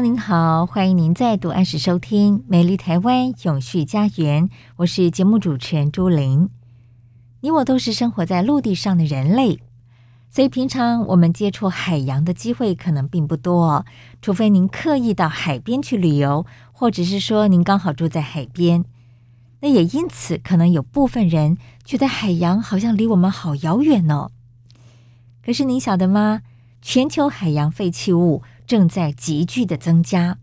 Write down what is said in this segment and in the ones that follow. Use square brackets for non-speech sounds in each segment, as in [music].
您好，欢迎您再度按时收听《美丽台湾永续家园》，我是节目主持人朱琳。你我都是生活在陆地上的人类，所以平常我们接触海洋的机会可能并不多，除非您刻意到海边去旅游，或者是说您刚好住在海边。那也因此，可能有部分人觉得海洋好像离我们好遥远哦。可是您晓得吗？全球海洋废弃物正在急剧的增加，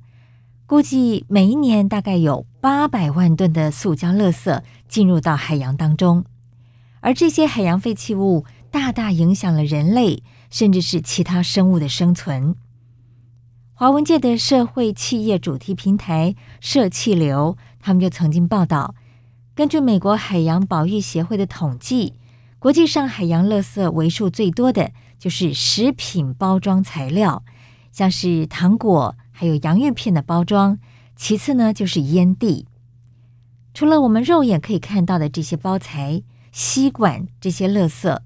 估计每一年大概有八百万吨的塑胶垃圾进入到海洋当中，而这些海洋废弃物大大影响了人类甚至是其他生物的生存。华文界的社会企业主题平台社气流，他们就曾经报道，根据美国海洋保育协会的统计，国际上海洋垃圾为数最多的就是食品包装材料。像是糖果，还有洋芋片的包装，其次呢就是烟蒂。除了我们肉眼可以看到的这些包材、吸管这些垃圾，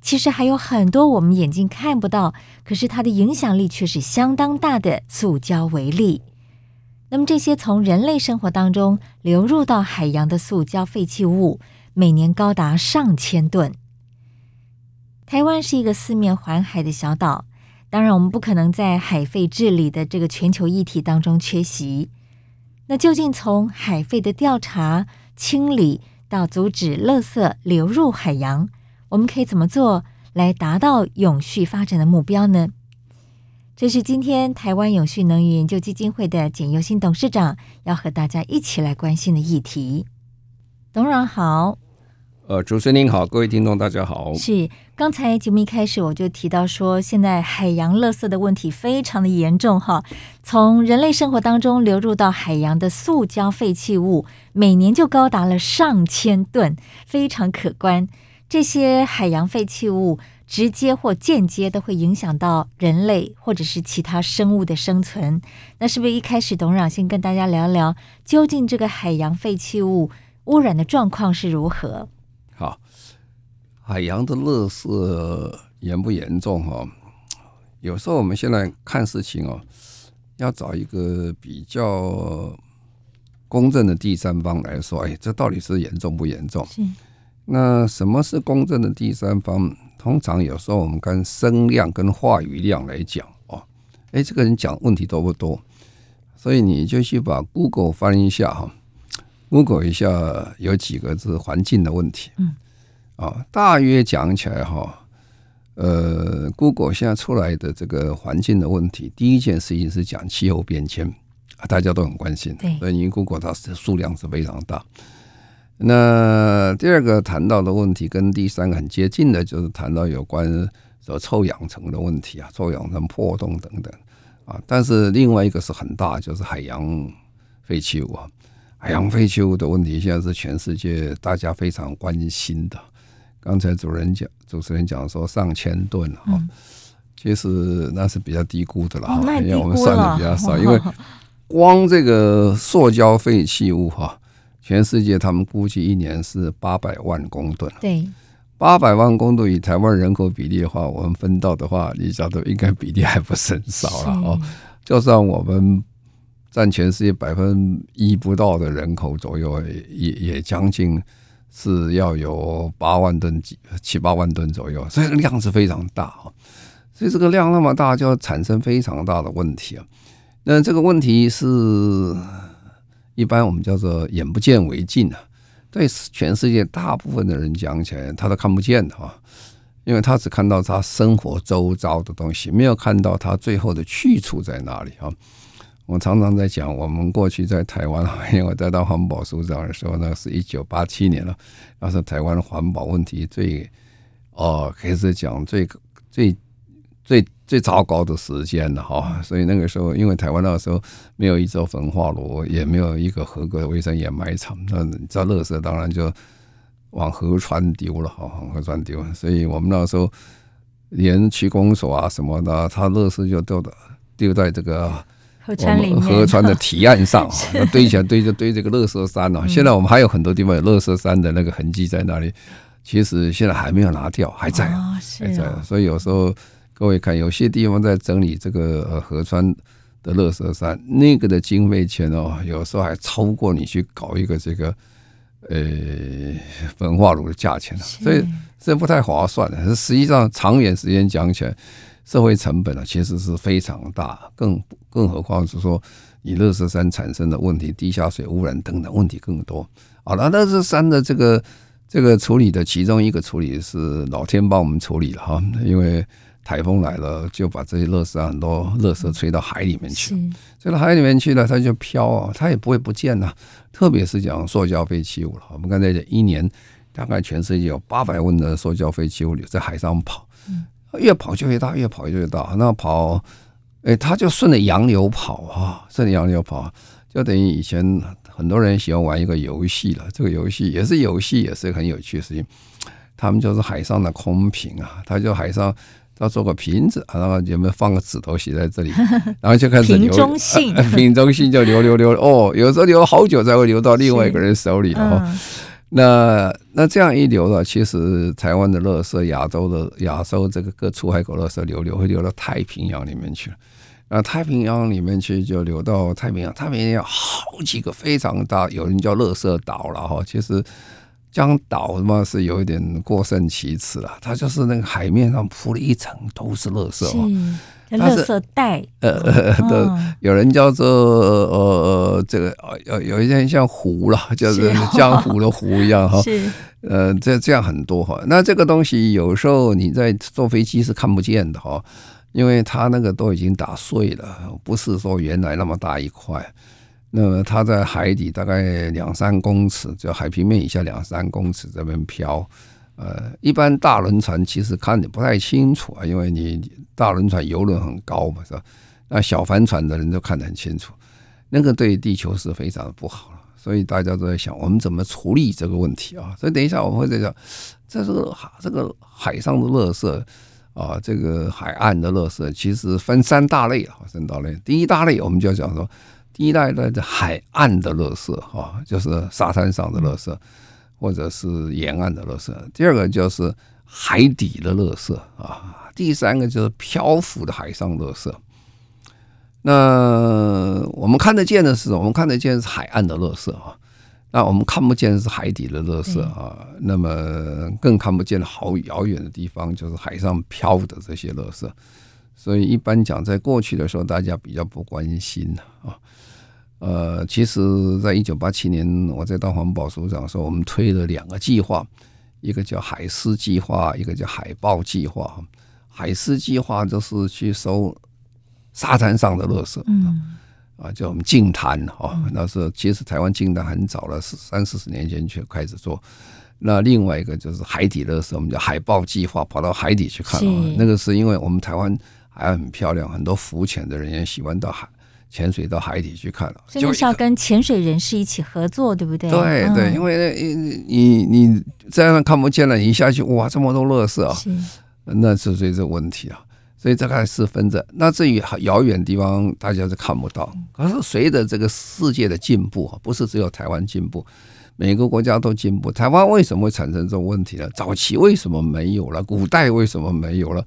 其实还有很多我们眼睛看不到，可是它的影响力却是相当大的塑胶微粒。那么这些从人类生活当中流入到海洋的塑胶废弃物，每年高达上千吨。台湾是一个四面环海的小岛。当然，我们不可能在海废治理的这个全球议题当中缺席。那究竟从海废的调查、清理到阻止垃圾流入海洋，我们可以怎么做来达到永续发展的目标呢？这是今天台湾永续能源研究基金会的简又新董事长要和大家一起来关心的议题。董事长好。呃，主持人您好，各位听众大家好。是，刚才节目一开始我就提到说，现在海洋垃圾的问题非常的严重哈。从人类生活当中流入到海洋的塑胶废弃物，每年就高达了上千吨，非常可观。这些海洋废弃物直接或间接都会影响到人类或者是其他生物的生存。那是不是一开始董事长先跟大家聊聊，究竟这个海洋废弃物污染的状况是如何？好，海洋的垃圾严不严重？哈，有时候我们现在看事情哦，要找一个比较公正的第三方来说，哎，这到底是严重不严重？那什么是公正的第三方？通常有时候我们跟声量跟话语量来讲哦，哎，这个人讲问题多不多？所以你就去把 Google 翻一下哈。Google 一下有几个是环境的问题，嗯，啊，大约讲起来哈，呃，Google 现在出来的这个环境的问题，第一件事情是讲气候变迁，啊，大家都很关心，对，所以因为 Google 它是数量是非常大。那第二个谈到的问题跟第三个很接近的，就是谈到有关说臭氧层的问题啊，臭氧层破洞等等啊，但是另外一个是很大，就是海洋废弃物啊。海洋废弃物的问题现在是全世界大家非常关心的。刚才主人讲，主持人讲说上千吨哈、嗯，其实那是比较低估的了哈、哦，因为我们算的比较少。因为光这个塑胶废弃物哈，全世界他们估计一年是八百万公吨。对，八百万公吨以台湾人口比例的话，我们分到的话，你晓得应该比例还不是很少了哦。就算我们。占全世界百分一不到的人口左右，也也将近是要有八万吨几七八万吨左右，所以量是非常大啊。所以这个量那么大，就要产生非常大的问题啊。那这个问题是一般我们叫做眼不见为净啊。对全世界大部分的人讲起来，他都看不见的哈，因为他只看到他生活周遭的东西，没有看到他最后的去处在哪里哈。我常常在讲，我们过去在台湾，因为我在当环保署长的时候，那是一九八七年了，那是台湾环保问题最哦，可以讲最最最最糟糕的时间了哈。所以那个时候，因为台湾那个时候没有一座焚化炉，也没有一个合格的卫生掩埋场，那你知道，垃圾当然就往河川丢了哈，往河川丢。所以我们那时候连区公所啊什么的，他垃圾就丢的丢在这个。河川里面，河川的堤岸上，[laughs] 堆起来堆着堆这个乐色山啊。现在我们还有很多地方有乐色山的那个痕迹在那里，其实现在还没有拿掉，还在，还在。所以有时候各位看，有些地方在整理这个河川的乐色山，那个的经费钱哦，有时候还超过你去搞一个这个呃焚化炉的价钱了，所以这不太划算的。实际上长远时间讲起来。社会成本啊，其实是非常大，更更何况是说，你垃圾山产生的问题，地下水污染等等问题更多。好了，垃圾山的这个这个处理的其中一个处理是老天帮我们处理了哈，因为台风来了，就把这些垃圾很多垃圾吹到海里面去了，吹到海里面去了，它就飘啊，它也不会不见呐。特别是讲塑胶废弃物了，我们刚才讲一年大概全世界有八百万的塑胶废弃物在海上跑。越跑就越大，越跑就越大。那跑，哎，他就顺着洋流跑啊，顺着洋流跑，就等于以前很多人喜欢玩一个游戏了。这个游戏也是游戏，也是很有趣的事情。他们就是海上的空瓶啊，他就海上要做个瓶子，然后有没有放个纸头写在这里，[laughs] 然后就开始流。瓶中信，[laughs] 瓶中信就流流流哦，有时候流好久才会流到另外一个人手里啊。那那这样一流了，其实台湾的垃圾、亚洲的亚洲这个各出海口垃圾流流会流到太平洋里面去了，那太平洋里面去就流到太平洋，太平洋好几个非常大，有人叫垃圾岛了哈。其实将岛嘛是有一点过甚其词了，它就是那个海面上铺了一层都是垃圾。垃圾袋，呃呃，的有人叫做呃呃这个有有一点像湖了，[laughs] 就是江湖的湖一样哈。[laughs] 是，呃，这这样很多哈。那这个东西有时候你在坐飞机是看不见的哈，因为它那个都已经打碎了，不是说原来那么大一块。那么它在海底大概两三公尺，就海平面以下两三公尺这边飘。呃，一般大轮船其实看得不太清楚啊，因为你大轮船游轮很高嘛，是吧？那小帆船的人都看得很清楚，那个对地球是非常的不好，所以大家都在想，我们怎么处理这个问题啊？所以等一下我们会在讲，这个这个海上的垃圾啊，这个海岸的垃圾其实分三大类啊，三大类。第一大类我们就要讲说，第一大类的海岸的垃圾啊，就是沙滩上的垃圾。或者是沿岸的垃圾，第二个就是海底的垃圾啊，第三个就是漂浮的海上垃圾。那我们看得见的是，我们看得见是海岸的垃圾啊，那我们看不见是海底的垃圾啊。那么更看不见好遥远的地方，就是海上漂的这些垃圾。所以一般讲，在过去的时候，大家比较不关心啊。呃，其实，在一九八七年，我在当环保署长的时候，我们推了两个计划，一个叫海狮计划，一个叫海豹计划。海狮计划就是去收沙滩上的垃圾，嗯，啊，叫我们净滩哈。那时候其实台湾净滩很早了，是三四十年前就开始做。那另外一个就是海底垃圾，我们叫海豹计划，跑到海底去看。那个是因为我们台湾海岸很漂亮，很多浮潜的人也喜欢到海。潜水到海底去看了，就是要跟潜水人士一起合作，对不对？对对，因为你你你这样看不见了，你一下去哇，这么多垃圾啊，是那是这问题啊，所以这个是分着。那至于遥远的地方，大家是看不到。可是随着这个世界的进步啊，不是只有台湾进步，每个国家都进步。台湾为什么会产生这种问题呢？早期为什么没有了？古代为什么没有了？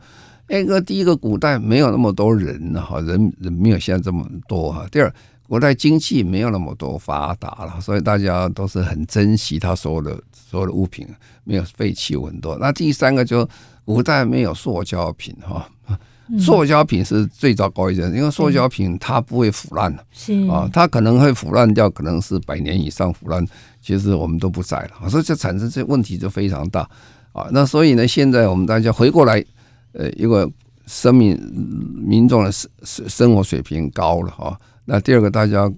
那个第一个，古代没有那么多人哈，人人没有现在这么多哈。第二，古代经济没有那么多发达了，所以大家都是很珍惜他所有的所有的物品，没有废弃物很多。那第三个就古代没有塑胶品哈，塑胶品是最糟糕一点，因为塑胶品它不会腐烂的，是啊，它可能会腐烂掉，可能是百年以上腐烂，其实我们都不在了，所以就产生这问题就非常大啊。那所以呢，现在我们大家回过来，呃，一个生命民众的生生活水平高了哈。那第二个，大家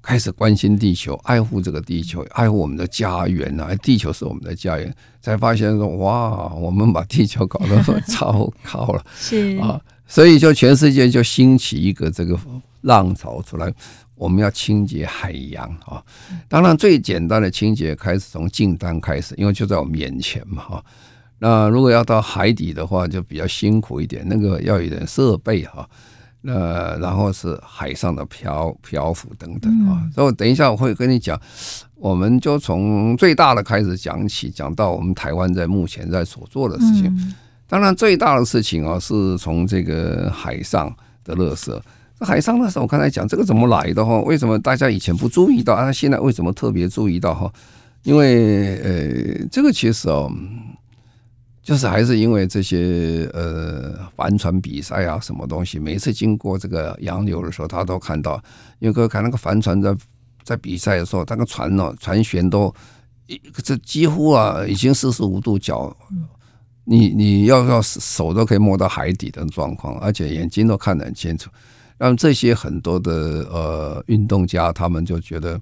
开始关心地球，爱护这个地球，爱护我们的家园啊，地球是我们的家园，才发现说哇，我们把地球搞得超高了，[laughs] 是啊。所以，就全世界就兴起一个这个浪潮出来，我们要清洁海洋啊。当然，最简单的清洁开始从净滩开始，因为就在我们眼前嘛哈。那如果要到海底的话，就比较辛苦一点，那个要有点设备哈。那然后是海上的漂漂浮等等啊。所以，等一下我会跟你讲，我们就从最大的开始讲起，讲到我们台湾在目前在所做的事情。当然，最大的事情啊，是从这个海上的垃圾。这海上的时候，我刚才讲这个怎么来的哈？为什么大家以前不注意到啊？现在为什么特别注意到哈？因为呃，这个其实哦，就是还是因为这些呃帆船比赛啊，什么东西，每次经过这个洋流的时候，他都看到，因为看那个帆船在在比赛的时候，那个船呢，船舷都一这几乎啊，已经四十五度角。你你要要手都可以摸到海底的状况，而且眼睛都看得很清楚。那么这些很多的呃运动家，他们就觉得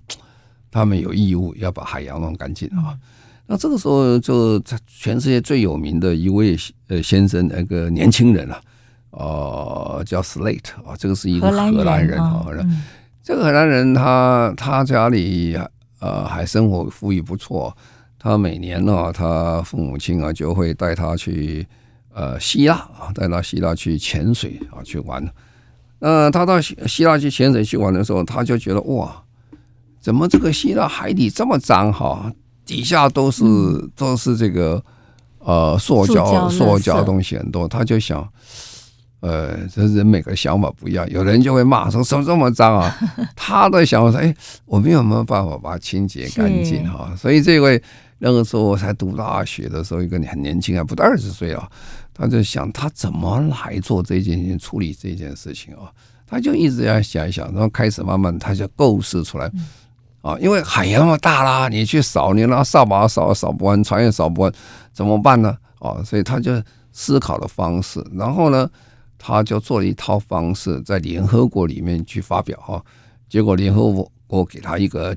他们有义务要把海洋弄干净啊。那这个时候，就在全世界最有名的一位呃先生，那个年轻人啊，呃叫 Slate 啊，这个是一个荷兰人啊。这个荷兰人他他家里呃还生活富裕不错。他每年呢，他父母亲啊就会带他去呃希腊啊，带他希腊去潜水啊去玩。那他到希希腊去潜水去玩的时候，他就觉得哇，怎么这个希腊海底这么脏哈？底下都是都是这个呃塑胶塑胶东西很多。他就想，呃，这人每个想法不一样，有人就会骂说怎么这么脏啊？[laughs] 他的想法说，哎，我们有没有办法把它清洁干净哈？所以这位。那个时候我才读大学的时候，一个很年轻，啊不到二十岁啊，他就想他怎么来做这件事情，处理这件事情啊，他就一直要想一想，然后开始慢慢他就构思出来啊，因为海洋那么大啦，你去扫，你拿扫把扫扫不完，船也扫不完，怎么办呢？啊，所以他就思考的方式，然后呢，他就做了一套方式，在联合国里面去发表哈，结果联合国给他一个。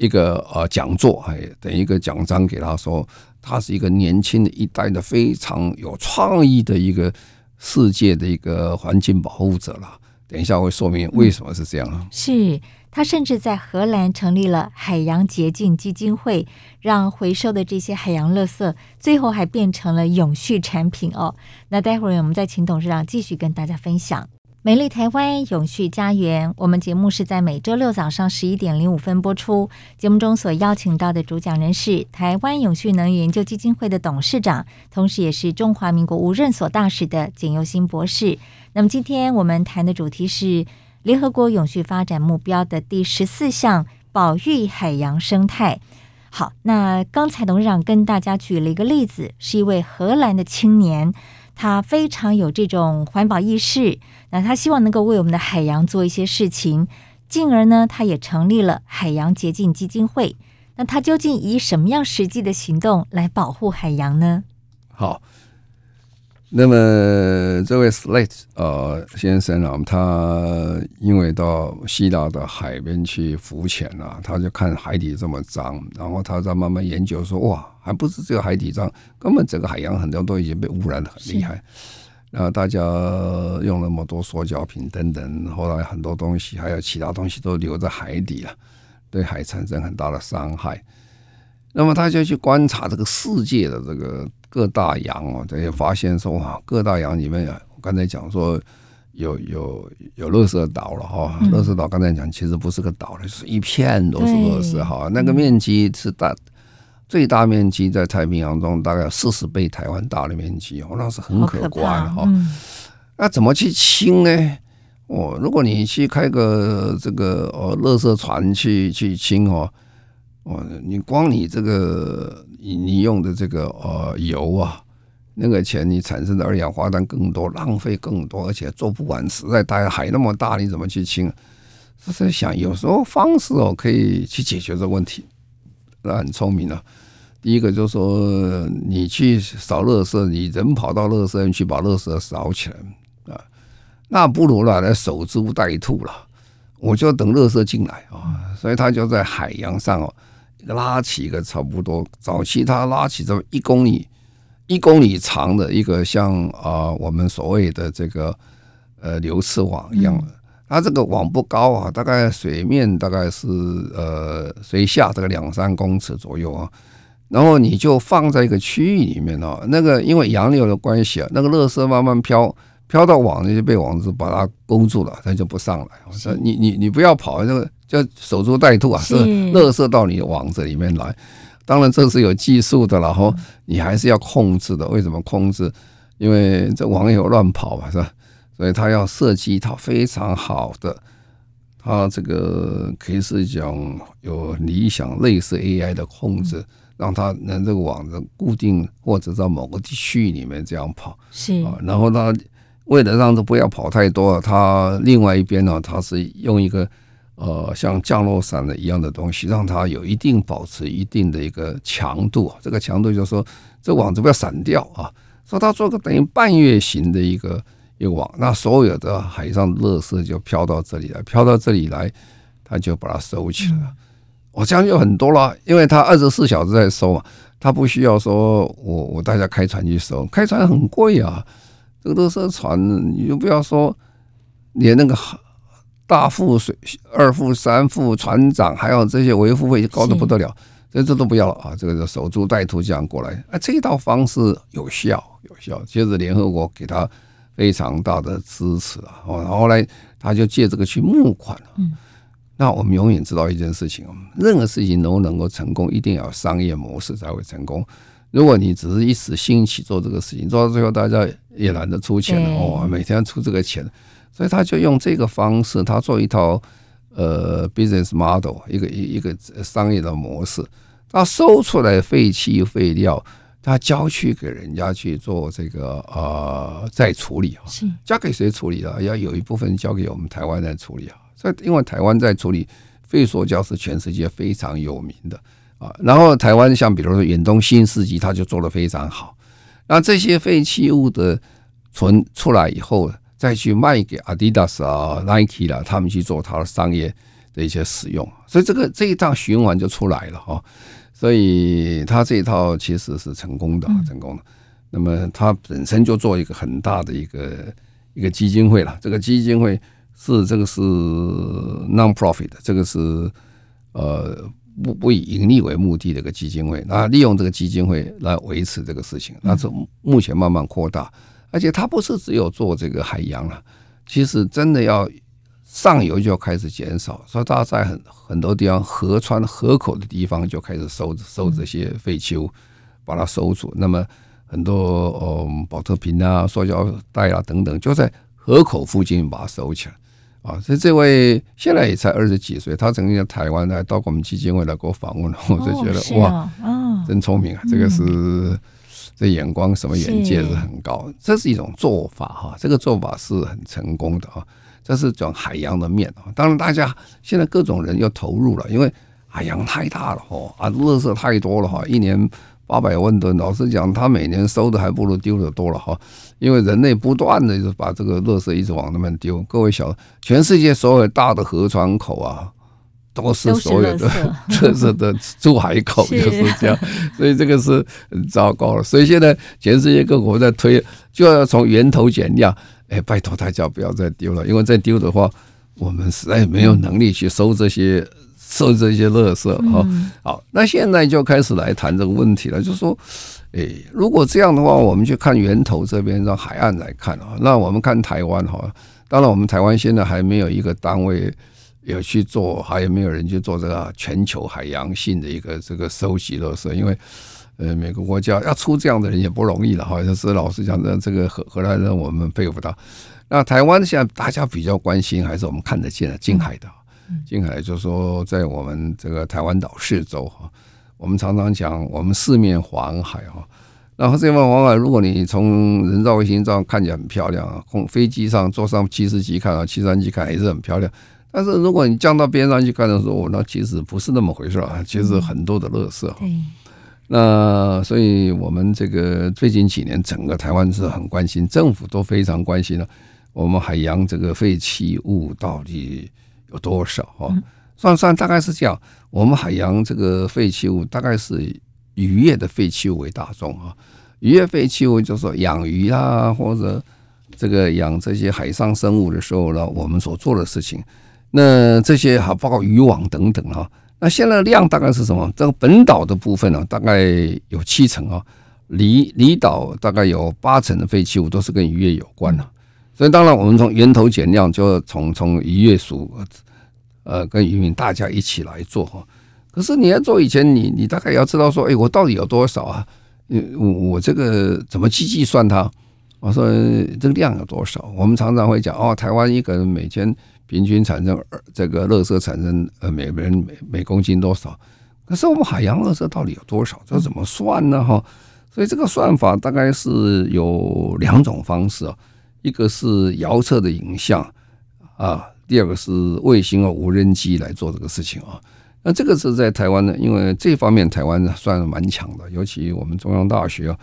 一个呃讲座，哎，等一个奖章给他说，他是一个年轻的一代的非常有创意的一个世界的一个环境保护者了。等一下会说明为什么是这样啊。是他甚至在荷兰成立了海洋洁净基金会，让回收的这些海洋垃圾最后还变成了永续产品哦。那待会儿我们再请董事长继续跟大家分享。美丽台湾永续家园，我们节目是在每周六早上十一点零五分播出。节目中所邀请到的主讲人是台湾永续能源研究基金会的董事长，同时也是中华民国无任所大使的简尤新博士。那么今天我们谈的主题是联合国永续发展目标的第十四项：保育海洋生态。好，那刚才董事长跟大家举了一个例子，是一位荷兰的青年。他非常有这种环保意识，那他希望能够为我们的海洋做一些事情，进而呢，他也成立了海洋洁净基金会。那他究竟以什么样实际的行动来保护海洋呢？好。那么这位 Slate 呃先生啊，他因为到希腊的海边去浮潜啊，他就看海底这么脏，然后他在慢慢研究说，哇，还不是这个海底脏，根本整个海洋很多都已经被污染的很厉害。然后大家用那么多塑胶品等等，后来很多东西还有其他东西都留在海底了，对海产生很大的伤害。那么他就去观察这个世界的这个。各大洋哦，这些发现说哇，各大洋里面，我刚才讲说有有有乐色岛了哈，乐色岛刚才讲其实不是个岛，是一片都是乐色哈，那个面积是大，最大面积在太平洋中大概有四十倍台湾大的面积哦，那是很可观的哈。那怎么去清呢？哦，如果你去开个这个呃乐色船去去清哦。哦，你光你这个你你用的这个呃油啊，那个钱你产生的二氧化碳更多，浪费更多，而且做不完，实在大海那么大，你怎么去清？他在想，有时候方式哦可以去解决这问题，那很聪明了。第一个就是说，你去扫垃圾，你人跑到垃圾去把垃圾扫起来啊，那不如呢来守株待兔了。我就等垃圾进来啊，所以他就在海洋上哦拉起一个差不多早期它拉起这么一公里一公里长的一个像啊我们所谓的这个呃流刺网一样的。它这个网不高啊，大概水面大概是呃水下这个两三公尺左右啊。然后你就放在一个区域里面哦，那个因为洋流的关系啊，那个垃圾慢慢飘飘到网里就被网子把它勾住了，它就不上来。是你你你不要跑，那个叫守株待兔啊，是乐色到你的网子里面来。当然这是有技术的，然后你还是要控制的。为什么控制？因为这网友乱跑嘛，是吧？所以他要设计一套非常好的，他这个可以是讲有理想类似 AI 的控制。让他能这个网子固定，或者在某个地区域里面这样跑，是啊。然后他为了让它不要跑太多，他另外一边呢，他是用一个呃像降落伞的一样的东西，让它有一定保持一定的一个强度。这个强度就是说，这个网子不要散掉啊。所以它做个等于半月形的一个一个网，那所有的海上垃圾就飘到这里来，飘到这里来，它就把它收起来了。我这样就很多了，因为他二十四小时在收嘛，他不需要说我我大家开船去收，开船很贵啊。这个垃圾船你就不要说，连那个大副水二副三副船长，还有这些维护费高的不得了，这这都不要了啊。这个就守株待兔这样过来，啊，这一套方式有效有效。接着联合国给他非常大的支持啊，然后后来他就借这个去募款嗯。那我们永远知道一件事情，任何事情能不能够成功，一定要有商业模式才会成功。如果你只是一时兴起做这个事情，做到最后大家也懒得出钱了哦，每天出这个钱，所以他就用这个方式，他做一套呃 business model，一个一一个商业的模式。他收出来废弃废料，他交去给人家去做这个呃再处理啊，交给谁处理啊？要有一部分交给我们台湾来处理啊。所以，因为台湾在处理废塑胶是全世界非常有名的啊。然后，台湾像比如说远东新世纪，他就做得非常好。那这些废弃物的存出来以后，再去卖给 Adidas 啊、Nike 啦，他们去做它的商业的一些使用。所以，这个这一套循环就出来了哈。所以，它这一套其实是成功的，成功的。那么，它本身就做一个很大的一个一个基金会了。这个基金会。是这个是 non-profit，这个是呃不不以盈利为目的的一个基金会，那利用这个基金会来维持这个事情，那是目前慢慢扩大，而且它不是只有做这个海洋了，其实真的要上游就要开始减少，所以大家在很很多地方河川河口的地方就开始收收这些废弃物，把它收住。那么很多嗯保特瓶啊、塑胶袋啊等等，就在河口附近把它收起来。啊，所以这位现在也才二十几岁，他曾经在台湾来到过我们基金会来给我访问，我就觉得哇，真聪明啊！这个是这眼光什么眼界是很高，这是一种做法哈，这个做法是很成功的啊。这是讲海洋的面啊，当然大家现在各种人又投入了，因为海洋太大了哈，啊，垃圾太多了哈，一年。八百万吨，老实讲，他每年收的还不如丢的多了哈。因为人类不断的就把这个垃圾一直往那边丢。各位晓得，全世界所有大的河川口啊，都是所有的特色 [laughs] 的出海口，[laughs] 就是这样。所以这个是很糟糕了。所以现在全世界各国在推，就要从源头减量。哎，拜托大家不要再丢了，因为再丢的话，我们实在没有能力去收这些。收这些垃圾哈，好，那现在就开始来谈这个问题了，就是说，哎，如果这样的话，我们去看源头这边，让海岸来看啊，那我们看台湾哈，当然我们台湾现在还没有一个单位有去做，还有没有人去做这个全球海洋性的一个这个收集垃圾，因为呃，每个国家要出这样的人也不容易了好，就是老实讲，这这个荷荷兰人我们佩服他。那台湾现在大家比较关心还是我们看得见的近海的。近海就是说，在我们这个台湾岛四周哈，我们常常讲，我们四面环海哈，然后这面环海，如果你从人造卫星上看起来很漂亮啊，从飞机上坐上七十级看啊，七三级看也是很漂亮。但是如果你降到边上去看的时候，那其实不是那么回事啊，其实很多的垃圾。嗯。那所以我们这个最近几年，整个台湾是很关心，政府都非常关心了。我们海洋这个废弃物到底有多少啊？算算大概是这样，我们海洋这个废弃物大概是渔业的废弃物为大宗啊。渔业废弃物就是说养鱼啊，或者这个养这些海上生物的时候呢，我们所做的事情。那这些还包括渔网等等哈。那现在量大概是什么？这个本岛的部分呢，大概有七成啊，离离岛大概有八成的废弃物都是跟渔业有关的。所以当然，我们从源头减量，就从从渔业署，呃，跟渔民大家一起来做哈。可是你要做以前，你你大概要知道说，哎，我到底有多少啊？我我这个怎么去计算它？我说这个量有多少？我们常常会讲哦，台湾一个人每天平均产生这个垃圾产生呃每个人每每公斤多少？可是我们海洋垃圾到底有多少？这怎么算呢？哈，所以这个算法大概是有两种方式啊。一个是遥测的影像啊，第二个是卫星和无人机来做这个事情啊。那这个是在台湾呢，因为这方面台湾算蛮强的，尤其我们中央大学啊，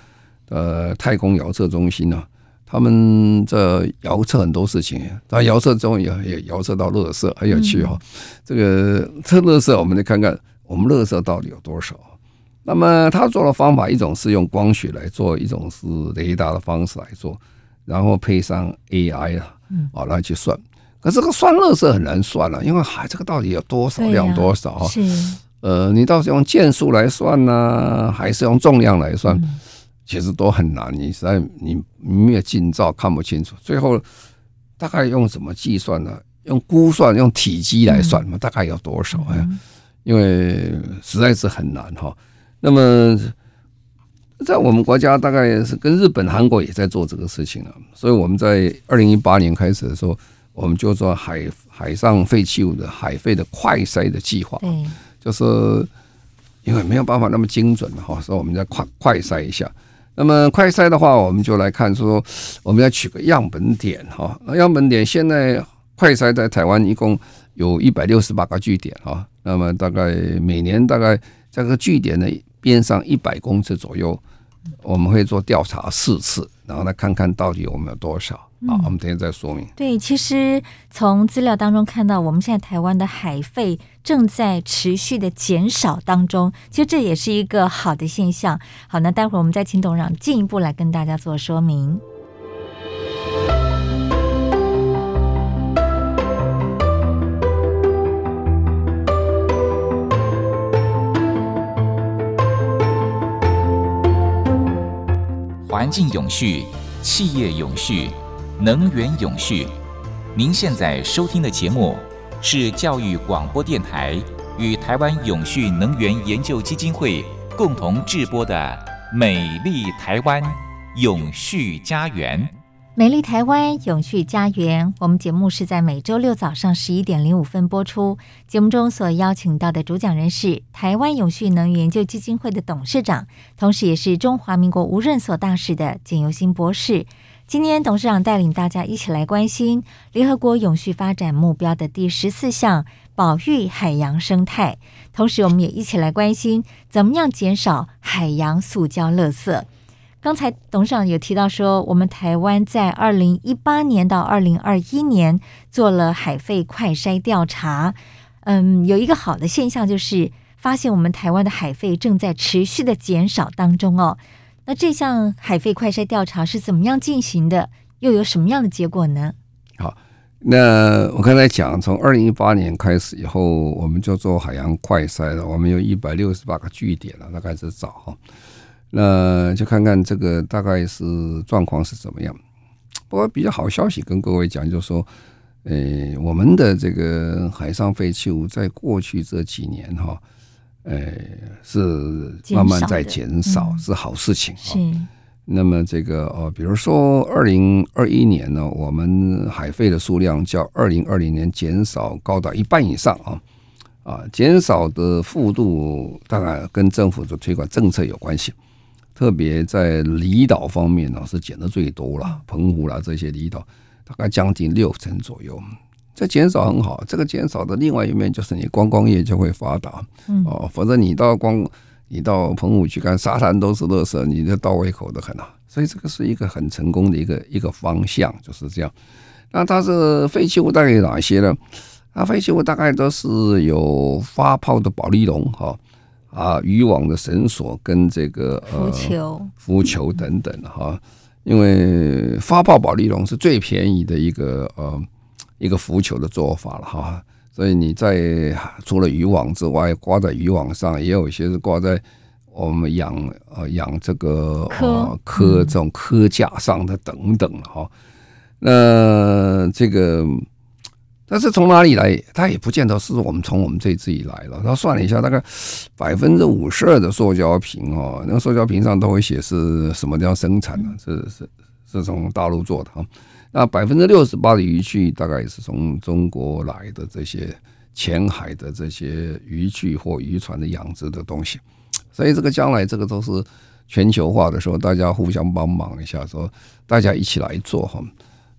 呃，太空遥测中心呢，他们这遥测很多事情，他遥测中也也遥测到乐色，很有趣哈。这个测乐色，我们来看看我们乐色到底有多少。那么他做的方法，一种是用光学来做，一种是雷达的方式来做。然后配上 AI 啊，啊来去算，可是这个算乐色很难算了，因为还这个到底有多少量多少啊？是呃，你到底用件数来算呢，还是用重量来算？其实都很难，你实在你你没有近照看不清楚。最后大概用什么计算呢？用估算，用体积来算嘛，大概有多少？哎，因为实在是很难哈。那么。在我们国家，大概是跟日本、韩国也在做这个事情了。所以我们在二零一八年开始的时候，我们就做海海上废弃物的海废的快筛的计划。对，就是因为没有办法那么精准哈，所以我们再快快筛一下。那么快筛的话，我们就来看说，我们要取个样本点哈。样本点现在快筛在台湾一共有一百六十八个据点哈。那么大概每年大概这个据点的。边上一百公尺左右，我们会做调查四次，然后来看看到底我们有多少啊？我们等下再说明。对，其实从资料当中看到，我们现在台湾的海费正在持续的减少当中，其实这也是一个好的现象。好，那待会儿我们再请董事长进一步来跟大家做说明。环境永续，企业永续，能源永续。您现在收听的节目是教育广播电台与台湾永续能源研究基金会共同制播的《美丽台湾永续家园》。美丽台湾永续家园，我们节目是在每周六早上十一点零五分播出。节目中所邀请到的主讲人是台湾永续能源研究基金会的董事长，同时也是中华民国无任所大使的简尤新博士。今天董事长带领大家一起来关心联合国永续发展目标的第十四项保育海洋生态，同时我们也一起来关心怎么样减少海洋塑胶垃圾。刚才董事长有提到说，我们台湾在二零一八年到二零二一年做了海废快筛调查，嗯，有一个好的现象就是发现我们台湾的海废正在持续的减少当中哦。那这项海废快筛调查是怎么样进行的？又有什么样的结果呢？好，那我刚才讲，从二零一八年开始以后，我们就做海洋快筛了，我们有一百六十八个据点了，那开始找哈。那就看看这个大概是状况是怎么样。不过比较好消息跟各位讲，就是说，诶，我们的这个海上废弃物在过去这几年哈，诶，是慢慢在减少，是好事情。是。那么这个呃，比如说二零二一年呢，我们海费的数量较二零二零年减少高达一半以上啊啊，减少的幅度当然跟政府的推广政策有关系。特别在离岛方面呢，是减的最多了，澎湖啦这些离岛，大概将近六成左右。这减少很好，这个减少的另外一面就是你观光业就会发达，哦，否则你到光你到澎湖去看沙滩都是垃圾，你就倒胃口的很啊。所以这个是一个很成功的一个一个方向，就是这样。那它是废弃物大概有哪些呢？啊，废弃物大概都是有发泡的保利龙哈啊，渔网的绳索跟这个呃浮球、浮球等等哈。因为发泡保利龙是最便宜的一个呃。一个浮球的做法了哈，所以你在除了渔网之外，挂在渔网上，也有一些是挂在我们养呃养这个呃科这种科架上的等等哈。那这个，但是从哪里来？它也不见得是我们从我们这自己来了。他算了一下，大概百分之五十二的塑胶瓶哦，那个塑胶瓶上都会写是什么地方生产的，是是是从大陆做的哈。那百分之六十八的渔具大概也是从中国来的，这些浅海的这些渔具或渔船的养殖的东西，所以这个将来这个都是全球化的时候，大家互相帮忙一下，说大家一起来做哈。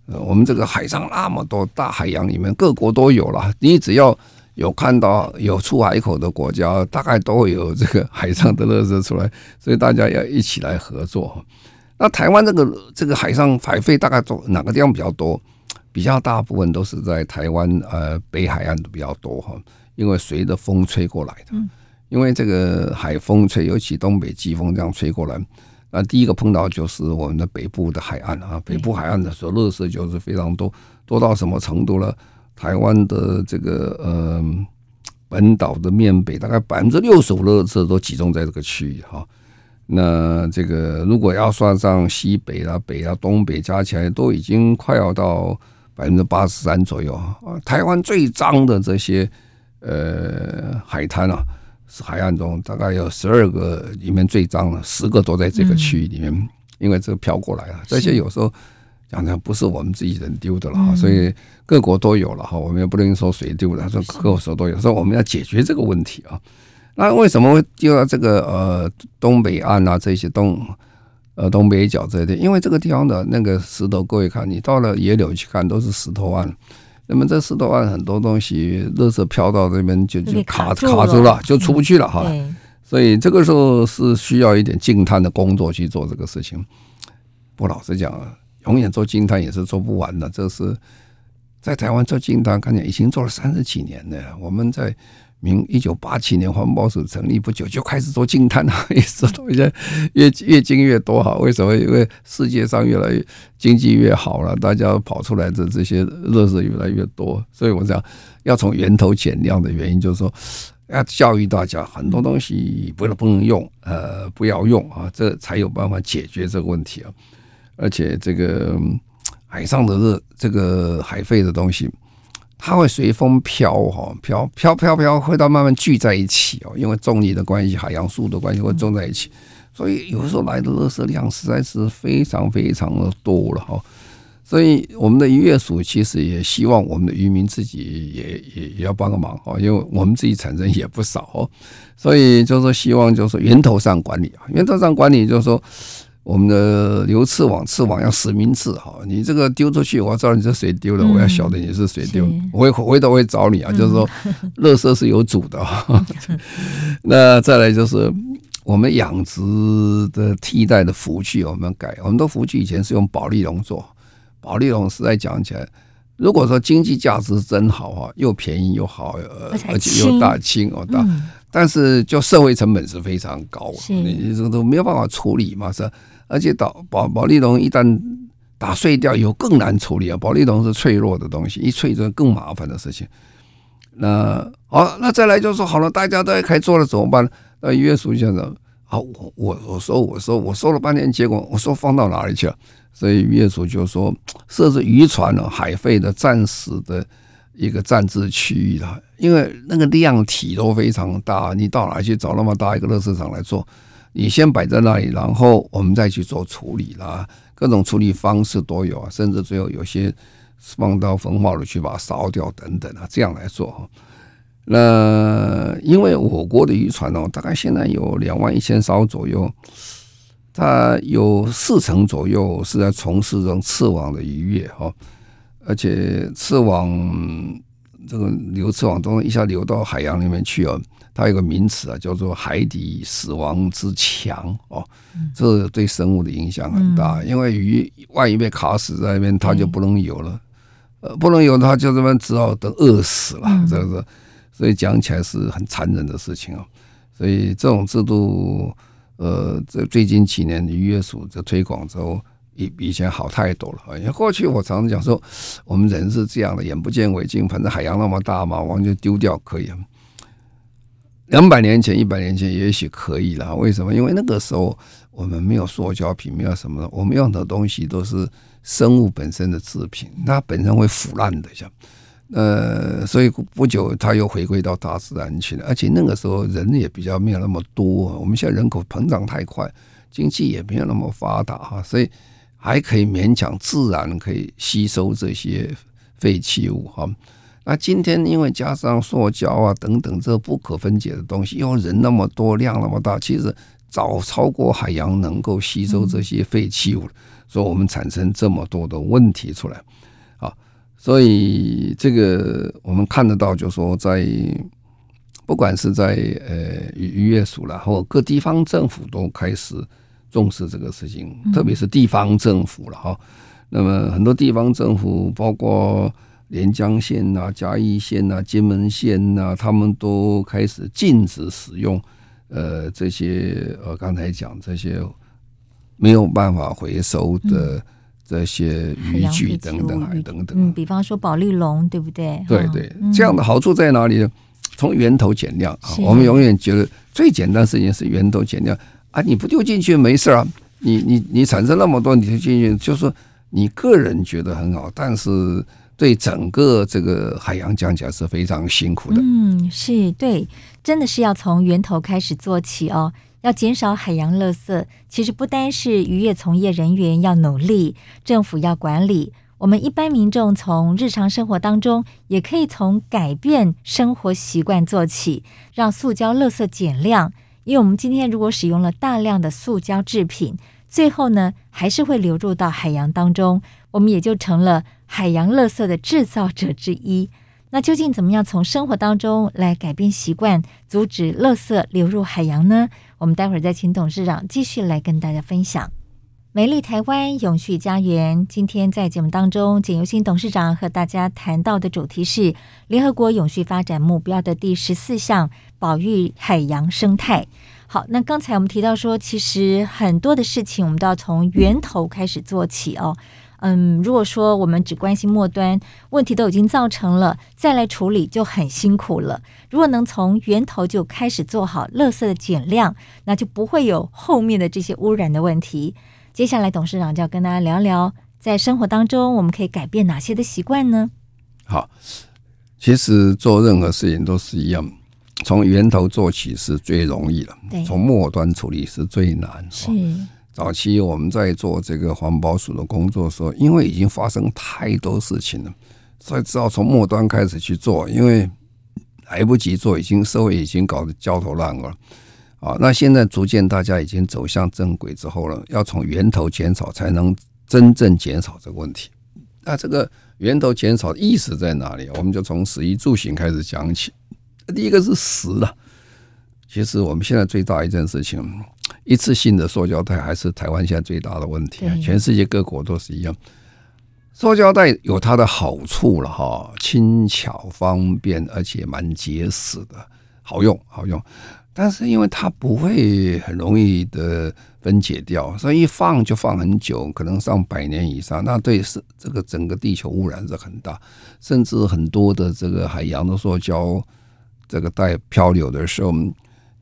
呃，我们这个海上那么多大海洋里面，各国都有了，你只要有看到有出海口的国家，大概都会有这个海上的乐色出来，所以大家要一起来合作。那台湾这个这个海上海费大概做哪个地方比较多？比较大部分都是在台湾呃北海岸的比较多哈，因为随着风吹过来的。因为这个海风吹，尤其东北季风这样吹过来，那第一个碰到就是我们的北部的海岸啊，北部海岸的时候，垃圾就是非常多，多到什么程度了？台湾的这个呃本岛的面北，大概百分之六十五的垃圾都集中在这个区域哈。那这个如果要算上西北啊、北啊、东北加起来，都已经快要到百分之八十三左右啊。台湾最脏的这些呃海滩啊，是海岸中大概有十二个里面最脏的十个都在这个区域里面，因为这个飘过来啊。这些有时候讲的不是我们自己人丢的了哈，所以各国都有了哈，我们也不能说谁丢的，说各国都有，所以我们要解决这个问题啊。那为什么会丢到这个呃东北岸啊，这些东呃东北角这些？因为这个地方的那个石头，各位看，你到了野柳去看，都是石头岸。那么这石头岸很多东西，垃圾飘到这边就就卡卡住了，就出不去了哈。所以这个时候是需要一点静滩的工作去做这个事情。不过老实讲，永远做静滩也是做不完的。这是在台湾做静滩，看见已经做了三十几年了。我们在。明一九八七年环保署成立不久就开始做净碳了，[laughs] 一直到现在越越净越多哈。为什么？因为世界上越来越经济越好了，大家跑出来的这些垃圾越来越多，所以我想要从源头减量的原因就是说要教育大家很多东西不能不能用，呃，不要用啊，这才有办法解决这个问题啊。而且这个海上的热，这个海废的东西。它会随风飘哈，飘飘飘飘，会到慢慢聚在一起哦。因为重力的关系，海洋速度的关系，会重在一起。所以有时候来的垃圾量实在是非常非常的多了哈。所以我们的渔业署其实也希望我们的渔民自己也也也要帮个忙哦，因为我们自己产生也不少哦。所以就是，希望就是源头上管理啊，源头上管理就是说。我们的留翅网，刺网要实名制哈，你这个丢出去，我要知道你是谁丢的，我要晓得你是谁丢，我会回头会找你啊，就是说，[laughs] 垃圾是有主的。[laughs] 那再来就是我们养殖的替代的浮具，我们改，我们的浮具以前是用保丽龙做，保丽龙实在讲起来，如果说经济价值真好哈，又便宜又好，而且又大轻哦大，但是就社会成本是非常高，你这个都没有办法处理嘛是。而且导保保丽龙一旦打碎掉以后更难处理啊！保丽龙是脆弱的东西，一脆就更麻烦的事情。那好，那再来就说，好了，大家都要开做了怎么办？呃，渔业署先生，好，我我我说我说我说了半天，结果我说放到哪里去了？所以渔业署就说设置渔船了海废的暂时的一个暂置区域了，因为那个量体都非常大，你到哪去找那么大一个乐市场来做？你先摆在那里，然后我们再去做处理啦。各种处理方式都有啊，甚至最后有些放到焚化炉去把它烧掉等等啊，这样来做哈。那因为我国的渔船哦，大概现在有两万一千艘左右，它有四成左右是在从事这种刺网的渔业哈，而且刺网这个流刺网都一下流到海洋里面去哦，它有个名词啊，叫做海底死亡之墙哦，这对生物的影响很大，因为鱼万一被卡死在那边，它就不能游了，呃，不能游，它就这么只好等饿死了，这个是？所以讲起来是很残忍的事情哦，所以这种制度。呃，这最近几年渔业署在推广之后，比以前好太多了。因为过去我常常讲说，我们人是这样的，眼不见为净，反正海洋那么大嘛，完全丢掉可以。两百年前、一百年前也许可以了。为什么？因为那个时候我们没有塑胶品，没有什么，我们用的东西都是生物本身的制品，它本身会腐烂的，像。呃，所以不久它又回归到大自然去了，而且那个时候人也比较没有那么多。我们现在人口膨胀太快，经济也没有那么发达哈，所以还可以勉强自然可以吸收这些废弃物哈。那今天因为加上塑胶啊等等这不可分解的东西，又人那么多，量那么大，其实早超过海洋能够吸收这些废弃物了，所以我们产生这么多的问题出来。啊所以这个我们看得到，就说在不管是在呃渔业署了，或各地方政府都开始重视这个事情，特别是地方政府了哈。那么很多地方政府，包括连江县呐、嘉义县呐、金门县呐，他们都开始禁止使用呃这些呃刚才讲这些没有办法回收的。这些渔具等等啊，等等，嗯，比方说保丽龙，对不对？对对，这样的好处在哪里呢？从源头减量啊，我们永远觉得最简单的事情是源头减量啊，你不丢进去没事啊，你你你产生那么多，你就进去，就是说你个人觉得很好，但是对整个这个海洋讲起来是非常辛苦的。嗯，是对，真的是要从源头开始做起哦。要减少海洋垃圾，其实不单是渔业从业人员要努力，政府要管理，我们一般民众从日常生活当中也可以从改变生活习惯做起，让塑胶垃圾减量。因为我们今天如果使用了大量的塑胶制品，最后呢还是会流入到海洋当中，我们也就成了海洋垃圾的制造者之一。那究竟怎么样从生活当中来改变习惯，阻止垃圾流入海洋呢？我们待会儿再请董事长继续来跟大家分享。美丽台湾永续家园，今天在节目当中，简尤新董事长和大家谈到的主题是联合国永续发展目标的第十四项：保育海洋生态。好，那刚才我们提到说，其实很多的事情我们都要从源头开始做起哦。嗯，如果说我们只关心末端，问题都已经造成了，再来处理就很辛苦了。如果能从源头就开始做好垃圾的减量，那就不会有后面的这些污染的问题。接下来，董事长就要跟大家聊聊，在生活当中我们可以改变哪些的习惯呢？好，其实做任何事情都是一样，从源头做起是最容易的，对，从末端处理是最难。是。早期我们在做这个环保署的工作的时候，因为已经发生太多事情了，所以只好从末端开始去做。因为来不及做，已经社会已经搞得焦头烂额了啊！那现在逐渐大家已经走向正轨之后了，要从源头减少，才能真正减少这个问题。那这个源头减少意思在哪里？我们就从食衣住行开始讲起。第一个是食了，其实我们现在最大一件事情。一次性的塑胶袋还是台湾现在最大的问题，全世界各国都是一样。塑胶袋有它的好处了哈，轻巧方便，而且蛮结实的，好用好用。但是因为它不会很容易的分解掉，所以一放就放很久，可能上百年以上。那对是这个整个地球污染是很大，甚至很多的这个海洋的塑胶这个袋漂流的时候。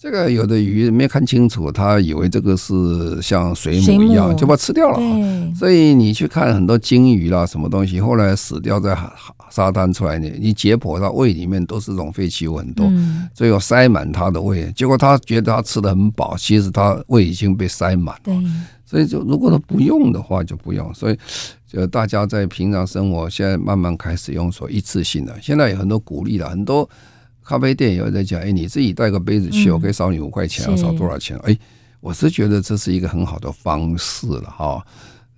这个有的鱼没看清楚，他以为这个是像水母一样，就把它吃掉了。所以你去看很多鲸鱼啦，什么东西后来死掉在沙滩出来，你你解剖它胃里面都是这种废弃物很多，所以要塞满它的胃。结果他觉得他吃的很饱，其实他胃已经被塞满了。所以就如果他不用的话就不用。所以就大家在平常生活现在慢慢开始用说一次性的，现在有很多鼓励了很多。咖啡店有人在讲，哎，你自己带个杯子去，我可以少你五块钱，要少多少钱？哎，我是觉得这是一个很好的方式了哈。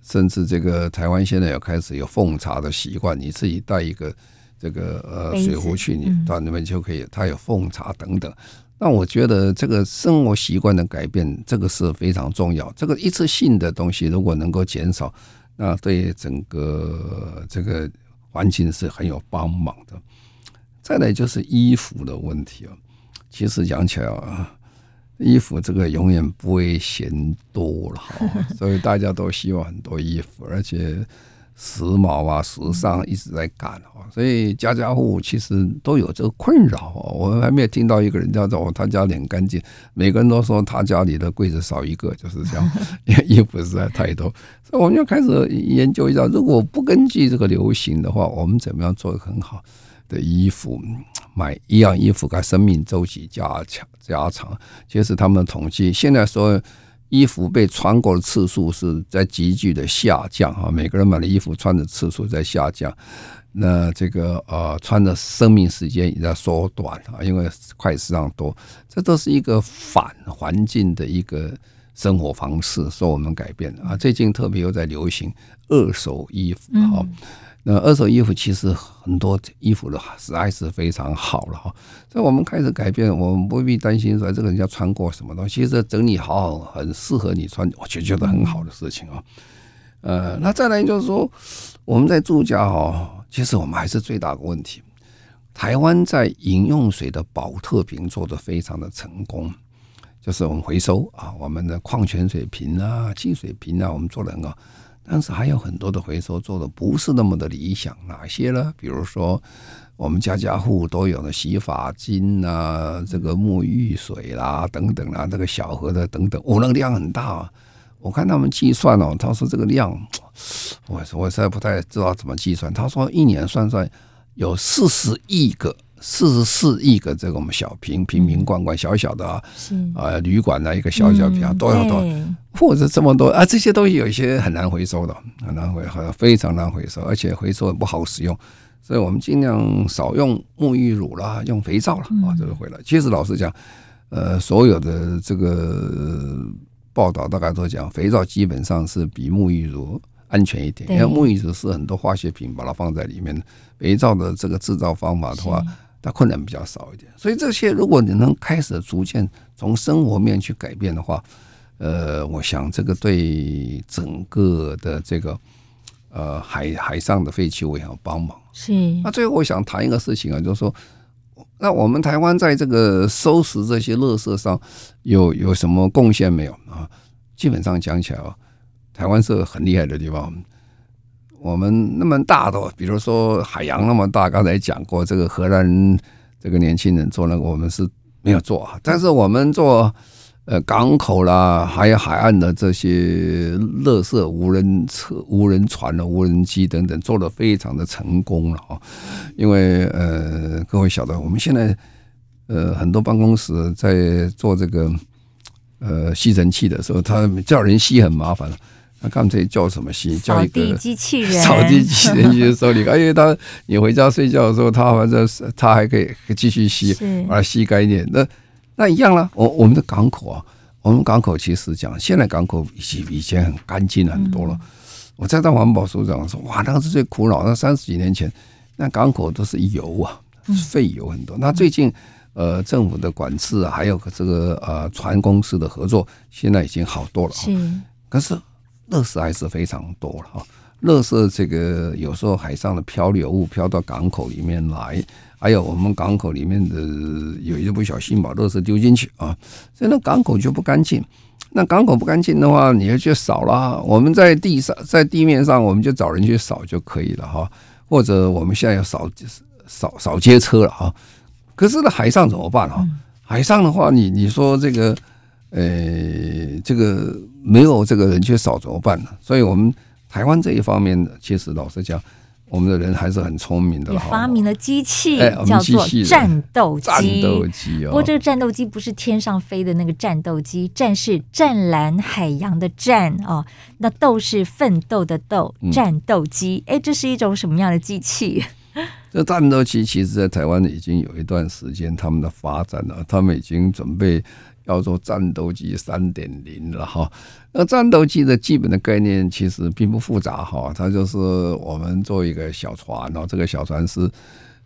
甚至这个台湾现在有开始有奉茶的习惯，你自己带一个这个呃水壶去，你到那边就可以，它有奉茶等等。那我觉得这个生活习惯的改变，这个是非常重要。这个一次性的东西如果能够减少，那对整个这个环境是很有帮忙的。再来就是衣服的问题啊，其实讲起来啊。衣服这个永远不会嫌多了哈，[laughs] 所以大家都希望很多衣服，而且时髦啊、时尚一直在赶哦，所以家家户户其实都有这个困扰哦。我还没有听到一个人叫做他家里很干净，每个人都说他家里的柜子少一个，就是这样，因 [laughs] 为衣服实在太多。所以我们就开始研究一下，如果不根据这个流行的话，我们怎么样做得很好？的衣服，买一样衣服，它生命周期加强加长。其实他们统计，现在说衣服被穿过的次数是在急剧的下降哈，每个人买的衣服穿的次数在下降。那这个呃，穿的生命时间也在缩短啊，因为快时尚多，这都是一个反环境的一个生活方式，受我们改变啊。最近特别又在流行二手衣服哈。那二手衣服其实很多衣服的实在是非常好了哈，所以我们开始改变，我们不必担心说这个人家穿过什么东西，其实整理好好，很适合你穿，我就觉得很好的事情啊。呃，那再来就是说，我们在住家哈，其实我们还是最大的问题。台湾在饮用水的保特瓶做得非常的成功，就是我们回收啊，我们的矿泉水瓶啊、汽水瓶啊，我们做得很好。但是还有很多的回收做的不是那么的理想，哪些呢？比如说，我们家家户户都有的洗发精啊，这个沐浴水啦，等等啦，这个小盒的等等，我那个量很大啊。我看他们计算哦，他说这个量，我我实在不太知道怎么计算。他说一年算算有四十亿个。四十四亿个这个我们小瓶瓶瓶罐罐小小的啊，啊旅馆的一个小小瓶啊，多少多，或者这么多啊，这些东西有一些很难回收的，很难回，非常难回收，而且回收也不好使用，所以我们尽量少用沐浴乳啦，用肥皂了啊，这个回来。其实老实讲，呃，所有的这个报道大概都讲，肥皂基本上是比沐浴乳安全一点，因为沐浴乳是很多化学品把它放在里面，肥皂的这个制造方法的话。它困难比较少一点，所以这些如果你能开始逐渐从生活面去改变的话，呃，我想这个对整个的这个呃海海上的废弃物也有帮忙。是。那最后我想谈一个事情啊，就是说，那我们台湾在这个收拾这些垃圾上有有什么贡献没有啊？基本上讲起来啊，台湾是很厉害的地方。我们那么大的，比如说海洋那么大，刚才讲过这个荷兰这个年轻人做那个，我们是没有做啊。但是我们做呃港口啦，还有海岸的这些垃圾无人车、无人船的无人机等等，做的非常的成功了啊。因为呃，各位晓得，我们现在呃很多办公室在做这个呃吸尘器的时候，他叫人吸很麻烦了。那干脆叫什么吸？叫一个扫地机器人。[laughs] 扫地机器人去手里，因为他你回家睡觉的时候，他反正他还可以继续吸，把它吸干净。那那一样了。我我们的港口啊，我们港口其实讲，现在港口比以前很干净很多了。嗯、我在当环保署长说，哇，那个是最苦恼。那三十几年前，那港口都是油啊，废油很多。嗯、那最近呃，政府的管制啊，还有这个呃船公司的合作，现在已经好多了。是，可是。垃圾还是非常多了哈，垃圾这个有时候海上的漂流物漂到港口里面来，还有我们港口里面的有一不小心把垃圾丢进去啊，所以那港口就不干净。那港口不干净的话，你要去扫啦。我们在地上，在地面上，我们就找人去扫就可以了哈。或者我们现在要扫扫扫街车了哈。可是呢，海上怎么办啊？海上的话，你你说这个。呃、欸，这个没有这个人去少怎么办呢？所以，我们台湾这一方面，其实老实讲，我们的人还是很聪明的。也发明了机器，叫做战斗机。战斗机哦。不过，这个战斗机不是天上飞的那个战斗机，战是湛蓝海洋的战哦，那斗是奋斗的斗，战斗机。哎、嗯，这是一种什么样的机器？[laughs] 这战斗机其实，在台湾已经有一段时间，他们的发展了，他们已经准备。要做战斗机三点零了哈。那战斗机的基本的概念其实并不复杂哈，它就是我们做一个小船，然后这个小船是，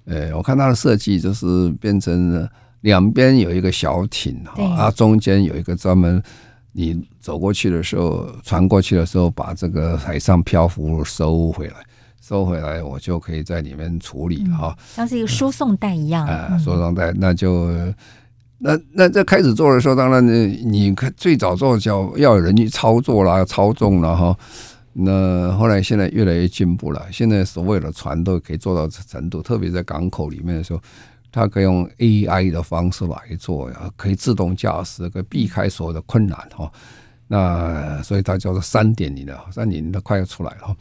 呃，我看它的设计就是变成两边有一个小艇哈，啊，中间有一个专门你走过去的时候，船过去的时候，把这个海上漂浮收回来。收回来，我就可以在里面处理了哈、嗯，像是一个输送带一样。啊、嗯，输送带，那就那那在开始做的时候，当然你你看最早做叫要有人去操作啦，操纵了哈。那后来现在越来越进步了，现在所有的船都可以做到程度，特别在港口里面的时候，它可以用 AI 的方式来做呀，可以自动驾驶，可以避开所有的困难哈。那所以它叫做三点零的，三点零的快要出来了。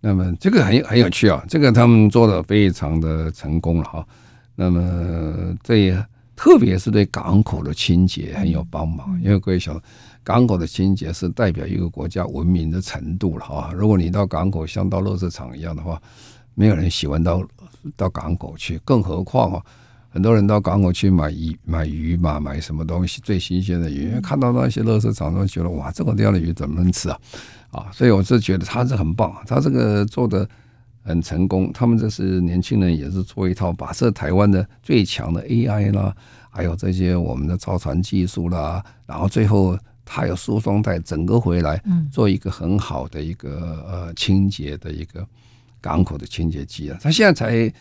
那么这个很很有趣啊，这个他们做的非常的成功了哈。那么这也特别是对港口的清洁很有帮忙，因为各位晓得，港口的清洁是代表一个国家文明的程度了哈。如果你到港口像到垃圾场一样的话，没有人喜欢到到港口去，更何况啊，很多人到港口去买鱼买鱼嘛，买什么东西最新鲜的鱼，看到那些垃圾场都觉得哇，这个地方的鱼怎么能吃啊？啊，所以我是觉得他是很棒，他这个做的很成功。他们这是年轻人，也是做一套，把这台湾的最强的 AI 啦，还有这些我们的造船技术啦，然后最后他有输送带整个回来，做一个很好的一个呃清洁的一个港口的清洁剂啊。他现在才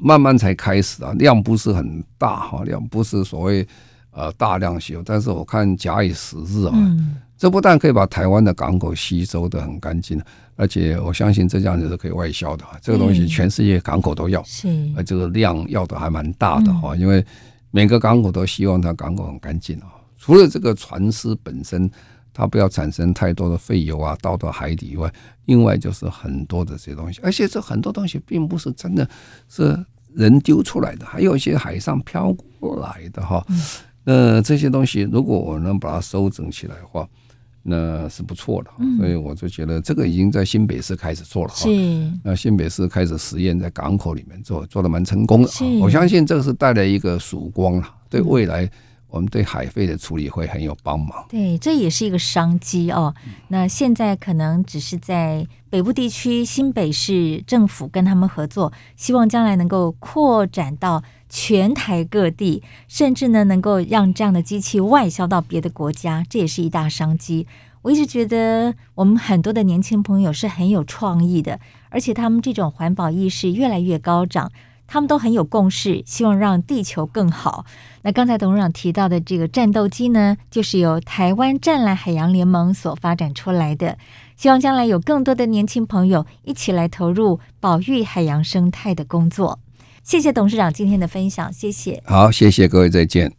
慢慢才开始啊，量不是很大哈，量不是所谓呃大量使用，但是我看假以时日啊。这不但可以把台湾的港口吸收的很干净，而且我相信这样子是可以外销的。这个东西全世界港口都要，是，而这个量要的还蛮大的哈。因为每个港口都希望它港口很干净啊。除了这个船只本身，它不要产生太多的废油啊，倒到海底以外，另外就是很多的这些东西，而且这很多东西并不是真的是人丢出来的，还有一些海上漂过来的哈。那这些东西如果我能把它收整起来的话，那是不错的，所以我就觉得这个已经在新北市开始做了哈。是，那新北市开始实验在港口里面做，做的蛮成功的。我相信这个是带来一个曙光了，对未来我们对海废的处理会很有帮忙。对，这也是一个商机哦。那现在可能只是在北部地区新北市政府跟他们合作，希望将来能够扩展到。全台各地，甚至呢，能够让这样的机器外销到别的国家，这也是一大商机。我一直觉得，我们很多的年轻朋友是很有创意的，而且他们这种环保意识越来越高涨，他们都很有共识，希望让地球更好。那刚才董事长提到的这个战斗机呢，就是由台湾湛蓝海洋联盟所发展出来的，希望将来有更多的年轻朋友一起来投入保育海洋生态的工作。谢谢董事长今天的分享，谢谢。好，谢谢各位，再见。